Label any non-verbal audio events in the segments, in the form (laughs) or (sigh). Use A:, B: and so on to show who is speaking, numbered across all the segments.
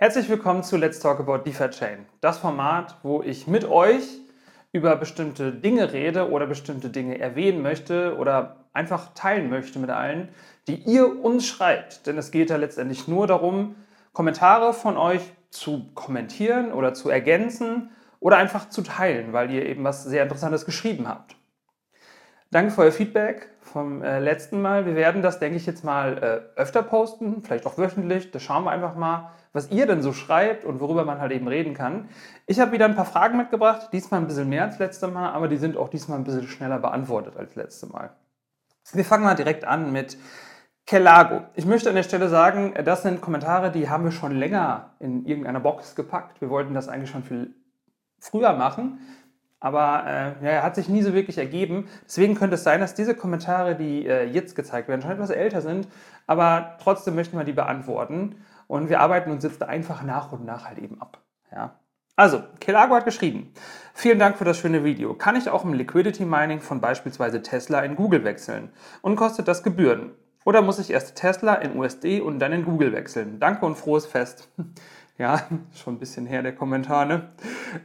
A: Herzlich willkommen zu Let's Talk About DeFi Chain, das Format, wo ich mit euch über bestimmte Dinge rede oder bestimmte Dinge erwähnen möchte oder einfach teilen möchte mit allen, die ihr uns schreibt. Denn es geht ja letztendlich nur darum, Kommentare von euch zu kommentieren oder zu ergänzen oder einfach zu teilen, weil ihr eben was sehr Interessantes geschrieben habt. Danke für euer Feedback vom äh, letzten Mal. Wir werden das, denke ich, jetzt mal äh, öfter posten, vielleicht auch wöchentlich. Da schauen wir einfach mal, was ihr denn so schreibt und worüber man halt eben reden kann. Ich habe wieder ein paar Fragen mitgebracht, diesmal ein bisschen mehr als letztes Mal, aber die sind auch diesmal ein bisschen schneller beantwortet als letztes Mal. Wir fangen mal direkt an mit Kelago. Ich möchte an der Stelle sagen, das sind Kommentare, die haben wir schon länger in irgendeiner Box gepackt. Wir wollten das eigentlich schon viel früher machen, aber äh, ja, hat sich nie so wirklich ergeben. Deswegen könnte es sein, dass diese Kommentare, die äh, jetzt gezeigt werden, schon etwas älter sind, aber trotzdem möchten wir die beantworten. Und wir arbeiten uns jetzt einfach nach und nach halt eben ab. Ja. Also, Kelago hat geschrieben, vielen Dank für das schöne Video. Kann ich auch im Liquidity Mining von beispielsweise Tesla in Google wechseln? Und kostet das Gebühren? Oder muss ich erst Tesla in USD und dann in Google wechseln? Danke und frohes Fest. (laughs) Ja, (laughs) schon ein bisschen her der Kommentar, ne?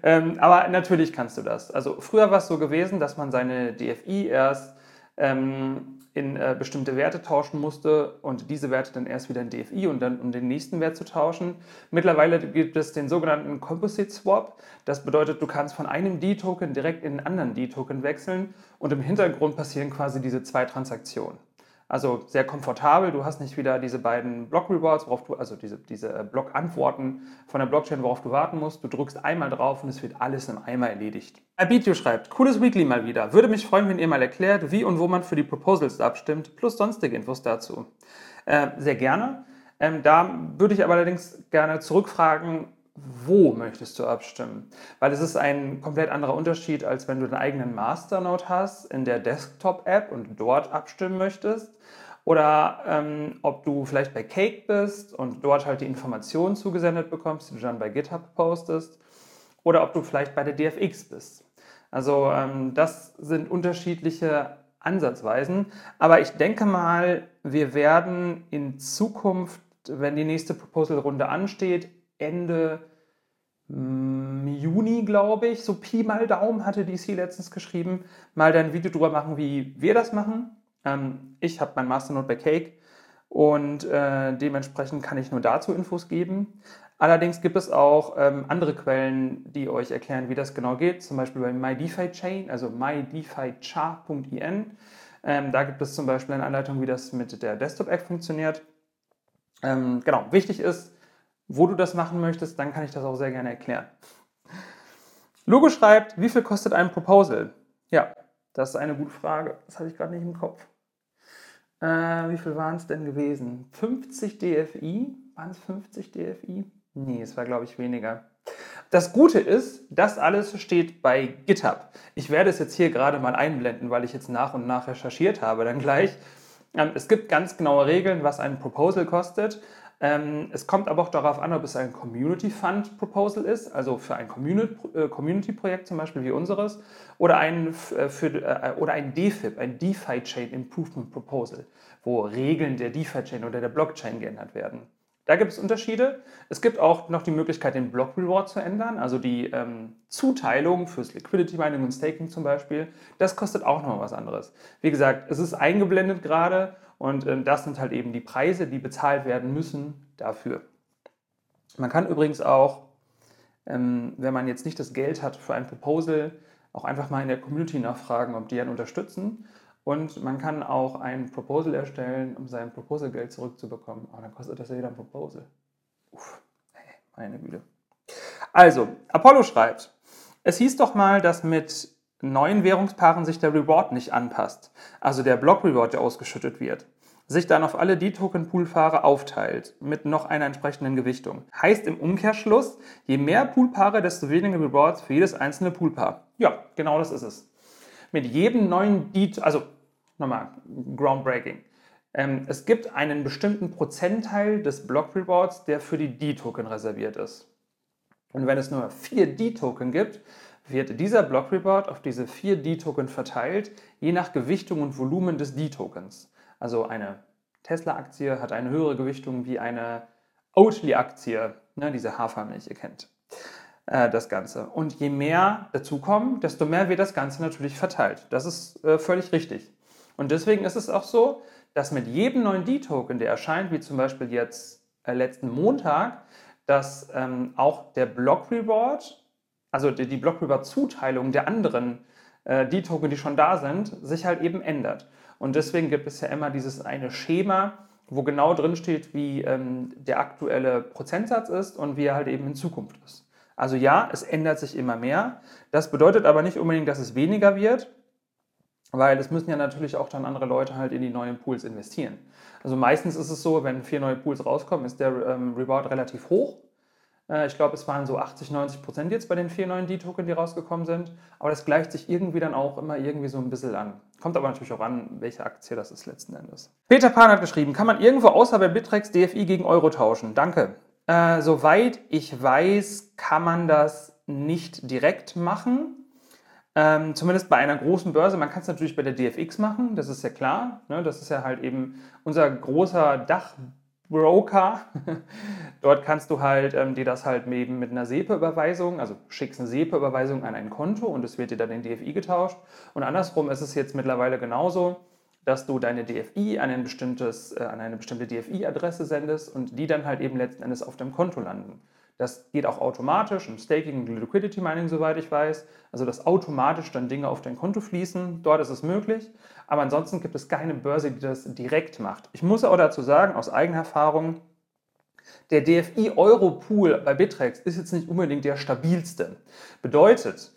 A: Ähm, aber natürlich kannst du das. Also früher war es so gewesen, dass man seine DFI erst ähm, in äh, bestimmte Werte tauschen musste und diese Werte dann erst wieder in DFI und dann um den nächsten Wert zu tauschen. Mittlerweile gibt es den sogenannten Composite Swap. Das bedeutet, du kannst von einem D-Token direkt in einen anderen D-Token wechseln und im Hintergrund passieren quasi diese zwei Transaktionen. Also sehr komfortabel. Du hast nicht wieder diese beiden Block Rewards, worauf du, also diese, diese äh, Block Antworten von der Blockchain, worauf du warten musst. Du drückst einmal drauf und es wird alles im Eimer erledigt. Abitio schreibt, cooles Weekly mal wieder. Würde mich freuen, wenn ihr mal erklärt, wie und wo man für die Proposals abstimmt, plus sonstige Infos dazu. Äh, sehr gerne. Ähm, da würde ich aber allerdings gerne zurückfragen, wo möchtest du abstimmen? Weil es ist ein komplett anderer Unterschied, als wenn du deinen eigenen Masternode hast in der Desktop-App und dort abstimmen möchtest. Oder ähm, ob du vielleicht bei Cake bist und dort halt die Informationen zugesendet bekommst, die du dann bei GitHub postest. Oder ob du vielleicht bei der DFX bist. Also ähm, das sind unterschiedliche Ansatzweisen. Aber ich denke mal, wir werden in Zukunft, wenn die nächste Proposal-Runde ansteht, Ende mm, Juni, glaube ich, so Pi mal Daumen hatte DC letztens geschrieben, mal ein Video drüber machen, wie wir das machen. Ähm, ich habe mein Masternode bei Cake und äh, dementsprechend kann ich nur dazu Infos geben. Allerdings gibt es auch ähm, andere Quellen, die euch erklären, wie das genau geht, zum Beispiel bei MyDeFi-Chain, also mydefichar.in. Ähm, da gibt es zum Beispiel eine Anleitung, wie das mit der Desktop-App funktioniert. Ähm, genau, wichtig ist, wo du das machen möchtest, dann kann ich das auch sehr gerne erklären. Logo schreibt, wie viel kostet ein Proposal? Ja, das ist eine gute Frage. Das hatte ich gerade nicht im Kopf. Äh, wie viel waren es denn gewesen? 50 DFI? Waren es 50 DFI? Nee, es war, glaube ich, weniger. Das Gute ist, das alles steht bei GitHub. Ich werde es jetzt hier gerade mal einblenden, weil ich jetzt nach und nach recherchiert habe, dann gleich. Ähm, es gibt ganz genaue Regeln, was ein Proposal kostet. Ähm, es kommt aber auch darauf an, ob es ein Community Fund Proposal ist, also für ein äh, Community-Projekt zum Beispiel wie unseres, oder ein, äh, für, äh, oder ein DeFi, ein DeFi Chain Improvement Proposal, wo Regeln der DeFi Chain oder der Blockchain geändert werden. Da gibt es Unterschiede. Es gibt auch noch die Möglichkeit, den Block Reward zu ändern, also die ähm, Zuteilung fürs Liquidity Mining und Staking zum Beispiel. Das kostet auch noch was anderes. Wie gesagt, es ist eingeblendet gerade und ähm, das sind halt eben die Preise, die bezahlt werden müssen dafür. Man kann übrigens auch, ähm, wenn man jetzt nicht das Geld hat für ein Proposal, auch einfach mal in der Community nachfragen, ob die einen unterstützen. Und man kann auch ein Proposal erstellen, um sein Proposal-Geld zurückzubekommen. Aber dann kostet das ja wieder ein Proposal. Uff, meine Güte. Also, Apollo schreibt, es hieß doch mal, dass mit neuen Währungspaaren sich der Reward nicht anpasst, also der Block Reward, der ausgeschüttet wird, sich dann auf alle D-Token-Poolpaare aufteilt mit noch einer entsprechenden Gewichtung. Heißt im Umkehrschluss, je mehr Poolpaare, desto weniger Rewards für jedes einzelne Poolpaar. Ja, genau das ist es. Mit jedem neuen D, also nochmal, groundbreaking. Ähm, es gibt einen bestimmten Prozentteil des Block Rewards, der für die D-Token reserviert ist. Und wenn es nur vier D-Token gibt, wird dieser Block Reward auf diese vier D-Token verteilt, je nach Gewichtung und Volumen des D-Tokens. Also eine Tesla-Aktie hat eine höhere Gewichtung wie eine Oatly-Aktie, ne, diese Hafermilch, ihr kennt äh, das Ganze. Und je mehr dazukommen, desto mehr wird das Ganze natürlich verteilt. Das ist äh, völlig richtig. Und deswegen ist es auch so, dass mit jedem neuen D-Token, der erscheint, wie zum Beispiel jetzt äh, letzten Montag, dass ähm, auch der Block Reward, also die, die Block Reward Zuteilung der anderen äh, D-Token, die schon da sind, sich halt eben ändert. Und deswegen gibt es ja immer dieses eine Schema, wo genau drin steht, wie ähm, der aktuelle Prozentsatz ist und wie er halt eben in Zukunft ist. Also ja, es ändert sich immer mehr. Das bedeutet aber nicht unbedingt, dass es weniger wird, weil es müssen ja natürlich auch dann andere Leute halt in die neuen Pools investieren. Also meistens ist es so, wenn vier neue Pools rauskommen, ist der ähm, Reward relativ hoch. Äh, ich glaube, es waren so 80, 90 Prozent jetzt bei den vier neuen D-Token, die rausgekommen sind. Aber das gleicht sich irgendwie dann auch immer irgendwie so ein bisschen an. Kommt aber natürlich auch an, welche Aktie das ist letzten Endes. Peter Pan hat geschrieben, kann man irgendwo außer bei Bittrex DFI gegen Euro tauschen? Danke. Äh, soweit ich weiß, kann man das nicht direkt machen. Ähm, zumindest bei einer großen Börse. Man kann es natürlich bei der DFX machen, das ist ja klar. Ne? Das ist ja halt eben unser großer Dachbroker. (laughs) Dort kannst du halt ähm, dir das halt eben mit einer SEPA-Überweisung, also schickst eine SEPA-Überweisung an ein Konto und es wird dir dann in DFI getauscht. Und andersrum ist es jetzt mittlerweile genauso dass du deine DFI an, ein bestimmtes, äh, an eine bestimmte DFI-Adresse sendest und die dann halt eben letzten Endes auf deinem Konto landen. Das geht auch automatisch im Staking und Liquidity Mining, soweit ich weiß. Also, dass automatisch dann Dinge auf dein Konto fließen. Dort ist es möglich. Aber ansonsten gibt es keine Börse, die das direkt macht. Ich muss auch dazu sagen, aus eigener Erfahrung, der DFI Euro Pool bei Bittrex ist jetzt nicht unbedingt der stabilste. Bedeutet,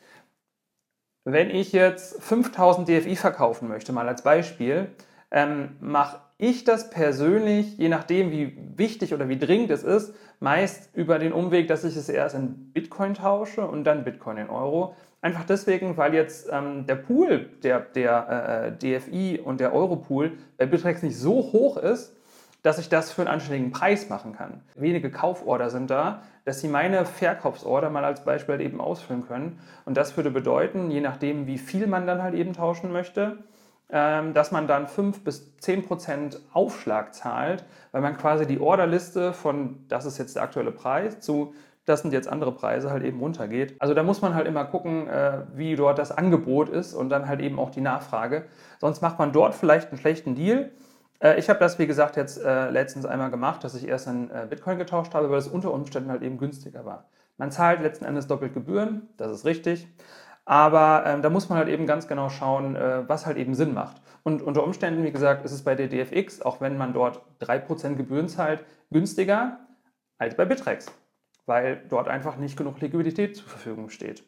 A: wenn ich jetzt 5000 DFI verkaufen möchte, mal als Beispiel, ähm, mache ich das persönlich, je nachdem, wie wichtig oder wie dringend es ist, meist über den Umweg, dass ich es erst in Bitcoin tausche und dann Bitcoin in Euro. Einfach deswegen, weil jetzt ähm, der Pool der, der äh, DFI und der Euro-Pool bei Bitrex nicht so hoch ist, dass ich das für einen anständigen Preis machen kann. Wenige Kauforder sind da, dass Sie meine Verkaufsorder mal als Beispiel eben ausfüllen können. Und das würde bedeuten, je nachdem, wie viel man dann halt eben tauschen möchte, dass man dann 5 bis 10 Prozent Aufschlag zahlt, weil man quasi die Orderliste von, das ist jetzt der aktuelle Preis, zu, das sind jetzt andere Preise, halt eben runtergeht. Also da muss man halt immer gucken, äh, wie dort das Angebot ist und dann halt eben auch die Nachfrage. Sonst macht man dort vielleicht einen schlechten Deal äh, ich habe das, wie gesagt, jetzt äh, letztens einmal gemacht, dass ich erst in Bitcoin getauscht habe, weil es unter Umständen halt eben günstiger war. Man zahlt letzten Endes doppelt Gebühren, das ist richtig. Aber ähm, da muss man halt eben ganz genau schauen, äh, was halt eben Sinn macht. Und unter Umständen, wie gesagt, ist es bei der DFX, auch wenn man dort 3% Gebühren zahlt, günstiger als bei Bitrex, weil dort einfach nicht genug Liquidität zur Verfügung steht.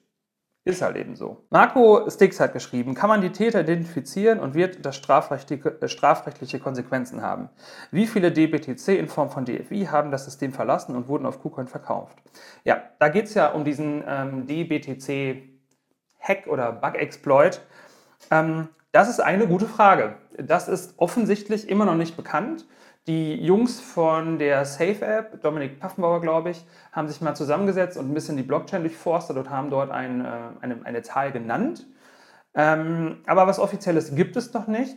A: Ist halt eben so. Marco Stix hat geschrieben, kann man die Täter identifizieren und wird das strafrechtliche, äh, strafrechtliche Konsequenzen haben? Wie viele DBTC in Form von DFI haben das System verlassen und wurden auf KuCoin verkauft? Ja, da geht es ja um diesen ähm, DBTC-Hack oder Bug-Exploit. Ähm, das ist eine gute Frage. Das ist offensichtlich immer noch nicht bekannt. Die Jungs von der Safe App, Dominik Paffenbauer, glaube ich, haben sich mal zusammengesetzt und ein bisschen die Blockchain durchforstet und haben dort ein, äh, eine, eine Zahl genannt. Ähm, aber was Offizielles gibt es noch nicht.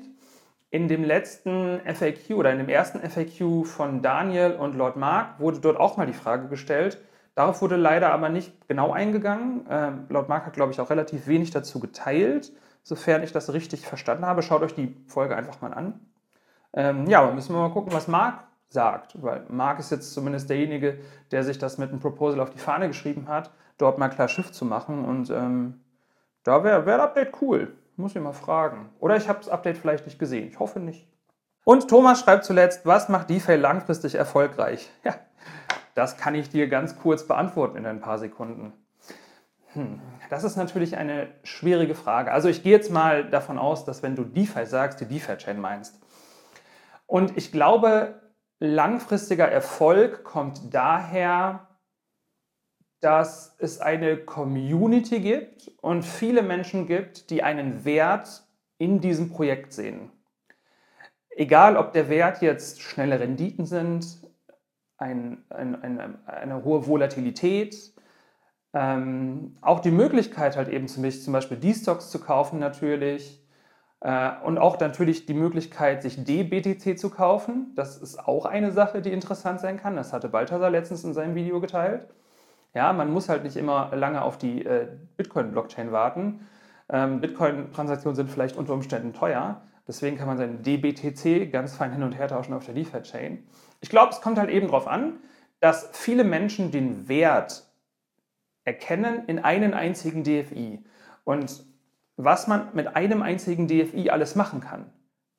A: In dem letzten FAQ oder in dem ersten FAQ von Daniel und Lord Mark wurde dort auch mal die Frage gestellt. Darauf wurde leider aber nicht genau eingegangen. Ähm, Lord Mark hat, glaube ich, auch relativ wenig dazu geteilt, sofern ich das richtig verstanden habe. Schaut euch die Folge einfach mal an. Ähm, ja, aber müssen wir mal gucken, was Marc sagt, weil Marc ist jetzt zumindest derjenige, der sich das mit einem Proposal auf die Fahne geschrieben hat, dort mal klar Schiff zu machen und ähm, da wäre wär Update cool. Muss ich mal fragen. Oder ich habe das Update vielleicht nicht gesehen. Ich hoffe nicht. Und Thomas schreibt zuletzt, was macht DeFi langfristig erfolgreich? Ja, das kann ich dir ganz kurz beantworten in ein paar Sekunden. Hm, das ist natürlich eine schwierige Frage. Also ich gehe jetzt mal davon aus, dass wenn du DeFi sagst, die DeFi-Chain meinst. Und ich glaube, langfristiger Erfolg kommt daher, dass es eine Community gibt und viele Menschen gibt, die einen Wert in diesem Projekt sehen. Egal, ob der Wert jetzt schnelle Renditen sind, ein, ein, ein, eine hohe Volatilität, ähm, auch die Möglichkeit halt eben zum Beispiel die Stocks zu kaufen natürlich, Äh, und auch natürlich die Möglichkeit, sich DBTC zu kaufen. Das ist auch eine Sache, die interessant sein kann. Das hatte Balthasar letztens in seinem Video geteilt. Ja, man muss halt nicht immer lange auf die äh, Bitcoin-Blockchain warten. Ähm, Bitcoin-Transaktionen sind vielleicht unter Umständen teuer. Deswegen kann man seinen DBTC ganz fein hin und her tauschen auf der DeFi-Chain. Ich glaube, es kommt halt eben darauf an, dass viele Menschen den Wert erkennen in einen einzigen DFI. Und was man mit einem einzigen DFI alles machen kann.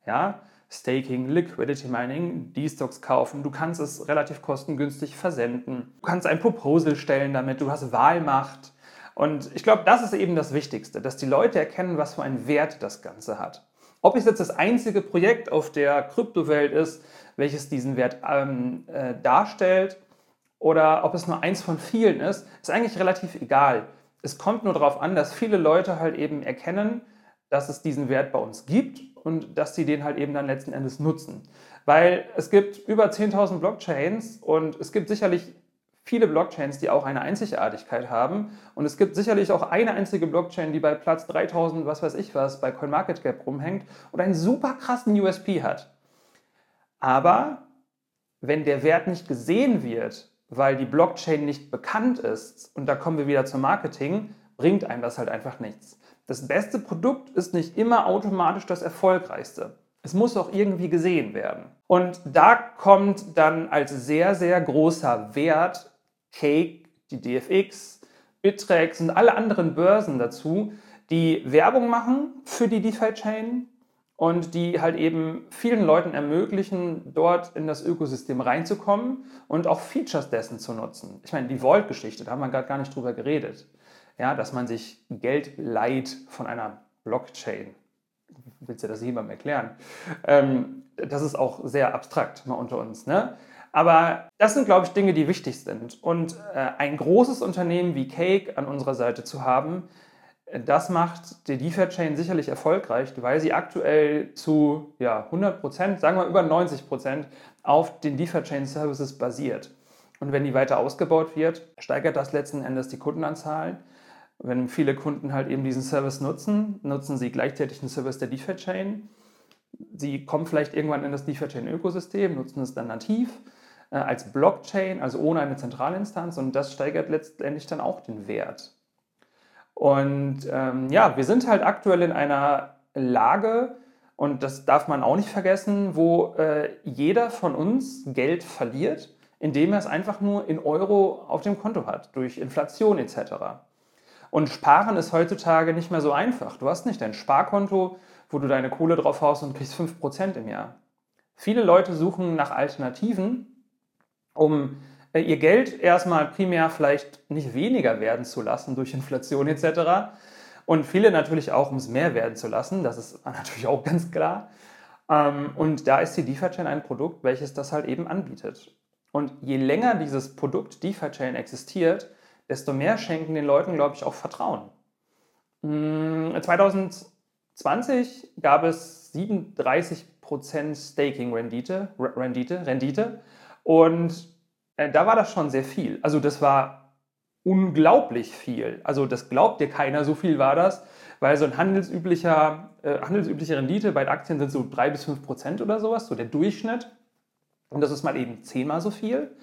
A: Ja, Staking, Liquidity Mining, D-Stocks kaufen, du kannst es relativ kostengünstig versenden, du kannst ein Proposal stellen damit, du hast Wahlmacht. Und ich glaube, das ist eben das Wichtigste, dass die Leute erkennen, was für einen Wert das Ganze hat. Ob es jetzt das einzige Projekt auf der Kryptowelt ist, welches diesen Wert ähm, äh, darstellt, oder ob es nur eins von vielen ist, ist eigentlich relativ egal. Es kommt nur darauf an, dass viele Leute halt eben erkennen, dass es diesen Wert bei uns gibt und dass sie den halt eben dann letzten Endes nutzen. Weil es gibt über 10.000 Blockchains und es gibt sicherlich viele Blockchains, die auch eine Einzigartigkeit haben. Und es gibt sicherlich auch eine einzige Blockchain, die bei Platz 3000, was weiß ich was, bei CoinMarketCap rumhängt und einen super krassen USP hat. Aber wenn der Wert nicht gesehen wird, weil die Blockchain nicht bekannt ist, und da kommen wir wieder zum Marketing, bringt einem das halt einfach nichts. Das beste Produkt ist nicht immer automatisch das erfolgreichste. Es muss auch irgendwie gesehen werden. Und da kommt dann als sehr, sehr großer Wert Cake, die DFX, Bittrex und alle anderen Börsen dazu, die Werbung machen für die DeFi-Chain, und die halt eben vielen Leuten ermöglichen, dort in das Ökosystem reinzukommen und auch Features dessen zu nutzen. Ich meine, die Vault-Geschichte, da haben wir gerade gar nicht drüber geredet. Ja, dass man sich Geld leiht von einer Blockchain. Willst du das jemandem erklären? Ähm, das ist auch sehr abstrakt mal unter uns. Ne? Aber das sind, glaube ich, Dinge, die wichtig sind. Und äh, ein großes Unternehmen wie Cake an unserer Seite zu haben, das macht die DeFi-Chain sicherlich erfolgreich, weil sie aktuell zu ja, 100 Prozent, sagen wir über 90 Prozent, auf den DeFi-Chain-Services basiert. Und wenn die weiter ausgebaut wird, steigert das letzten Endes die Kundenanzahl. Wenn viele Kunden halt eben diesen Service nutzen, nutzen sie gleichzeitig den Service der DeFi-Chain. Sie kommen vielleicht irgendwann in das DeFi-Chain-Ökosystem, nutzen es dann nativ äh, als Blockchain, also ohne eine Zentralinstanz und das steigert letztendlich dann auch den Wert. Und ähm, ja, wir sind halt aktuell in einer Lage, und das darf man auch nicht vergessen, wo äh, jeder von uns Geld verliert, indem er es einfach nur in Euro auf dem Konto hat, durch Inflation etc. Und Sparen ist heutzutage nicht mehr so einfach. Du hast nicht ein Sparkonto, wo du deine Kohle drauf haust und kriegst 5% im Jahr. Viele Leute suchen nach Alternativen, um äh, ihr Geld erstmal primär vielleicht nicht weniger werden zu lassen durch Inflation etc. Und viele natürlich auch, um es mehr werden zu lassen, das ist (laughs) natürlich auch ganz klar. Ähm, und da ist die DeFi-Chain ein Produkt, welches das halt eben anbietet. Und je länger dieses Produkt DeFi-Chain existiert, desto mehr schenken den Leuten, glaube ich, auch Vertrauen. 2020 hm, gab es 37% Staking-Rendite Rendite, Rendite, und äh, da war das schon sehr viel. Also das war unglaublich viel. Also das glaubt dir keiner, so viel war das, weil so ein handelsüblicher, äh, handelsübliche Rendite bei Aktien sind so 3 bis 5 Prozent oder sowas, so der Durchschnitt. Und das ist mal eben zehnmal so viel.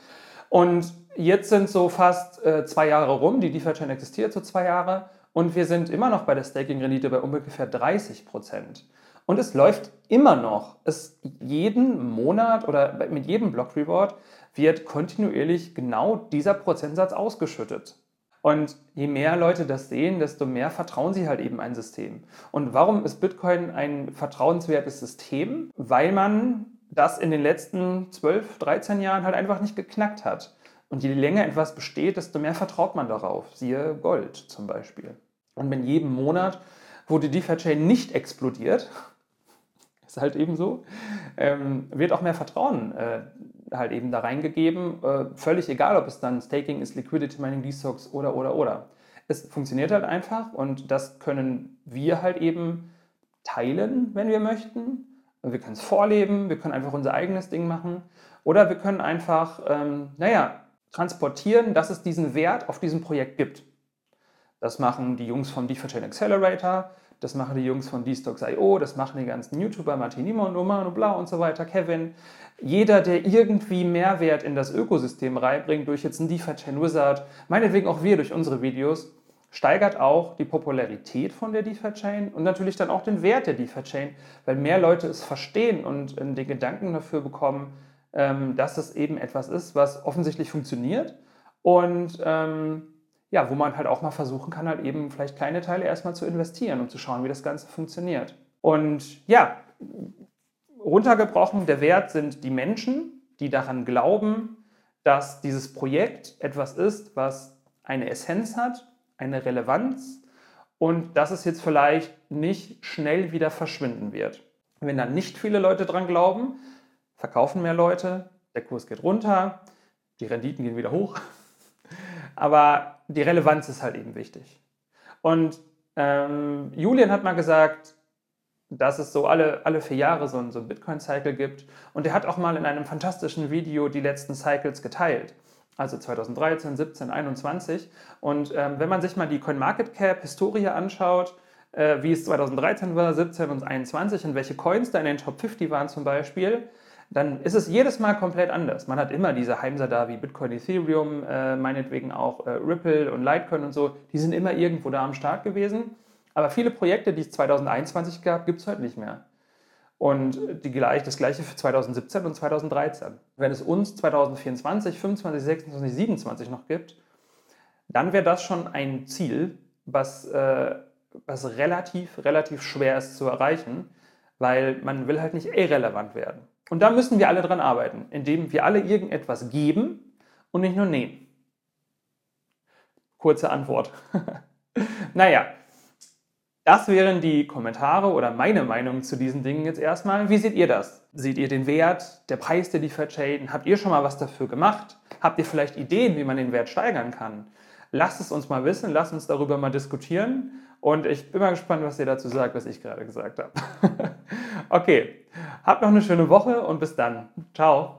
A: Und jetzt sind so fast äh, zwei Jahre rum, die DeFi-Chain existiert so zwei Jahre und wir sind immer noch bei der Staking-Rendite bei ungefähr 30 Prozent. Und es läuft immer noch. Es jeden Monat oder mit jedem Block Reward wird kontinuierlich genau dieser Prozentsatz ausgeschüttet. Und je mehr Leute das sehen, desto mehr vertrauen sie halt eben ein System. Und warum ist Bitcoin ein vertrauenswertes System? Weil man das in den letzten 12, 13 Jahren halt einfach nicht geknackt hat. Und je länger etwas besteht, desto mehr vertraut man darauf. Siehe Gold zum Beispiel. Und wenn jeden Monat, wo die DeFi-Chain nicht explodiert, halt eben so, ähm, wird auch mehr Vertrauen äh, halt eben da reingegeben. Äh, völlig egal, ob es dann Staking ist, Liquidity Mining, D-Stocks oder, oder, oder. Es funktioniert halt einfach und das können wir halt eben teilen, wenn wir möchten. Wir können es vorleben, wir können einfach unser eigenes Ding machen oder wir können einfach, ähm, naja, transportieren, dass es diesen Wert auf diesem Projekt gibt. Das machen die Jungs vom DeFi Chain Accelerator, das machen die Jungs von D-Stocks.io, das machen die ganzen YouTuber, Martin Niemann, und Blau und so weiter, Kevin. Jeder, der irgendwie Mehrwert in das Ökosystem reinbringt, durch jetzt einen DeFi-Chain Wizard, meinetwegen auch wir durch unsere Videos, steigert auch die Popularität von der DeFi-Chain und natürlich dann auch den Wert der DeFi-Chain, weil mehr Leute es verstehen und den Gedanken dafür bekommen, ähm, dass es eben etwas ist, was offensichtlich funktioniert und ähm, ja, wo man halt auch mal versuchen kann, halt eben vielleicht kleine Teile erstmal zu investieren, um zu schauen, wie das Ganze funktioniert. Und ja, runtergebrochen, der Wert sind die Menschen, die daran glauben, dass dieses Projekt etwas ist, was eine Essenz hat, eine Relevanz und dass es jetzt vielleicht nicht schnell wieder verschwinden wird. Wenn dann nicht viele Leute dran glauben, verkaufen mehr Leute, der Kurs geht runter, die Renditen gehen wieder hoch. (laughs) Aber die Relevanz ist halt eben wichtig. Und ähm, Julian hat mal gesagt, dass es so alle, alle vier Jahre so ein, so Bitcoin-Cycle gibt. Und er hat auch mal in einem fantastischen Video die letzten Cycles geteilt. Also 2013, 17, 21. Und ähm, wenn man sich mal die CoinMarketCap-Historie anschaut, äh, wie es 2013 war, 17 und 21 und welche Coins da in den Top 50 waren zum Beispiel, dann ist es jedes Mal komplett anders. Man hat immer diese Heimser da wie Bitcoin, Ethereum, äh, meinetwegen auch äh, Ripple und Litecoin und so, die sind immer irgendwo da am Start gewesen. Aber viele Projekte, die es 2021 gab, gibt es heute nicht mehr. Und die, das gleiche für 2017 und 2013. Wenn es uns 2024, 25, 26, 27 noch gibt, dann wäre das schon ein Ziel, was, äh, was relativ, relativ schwer ist zu erreichen, weil man will halt nicht irrelevant werden. Und da müssen wir alle dran arbeiten, indem wir alle irgendetwas geben und nicht nur nehmen. Kurze Antwort. (laughs) naja, das wären die Kommentare oder meine Meinung zu diesen Dingen jetzt erstmal. Wie seht ihr das? Seht ihr den Wert, der Preis der Deferred Chain? Habt ihr schon mal was dafür gemacht? Habt ihr vielleicht Ideen, wie man den Wert steigern kann? Lasst es uns mal wissen, lasst uns darüber mal diskutieren. Und ich bin mal gespannt, was ihr dazu sagt, was ich gerade gesagt habe. (laughs) okay, habt noch eine schöne Woche und bis dann. Ciao.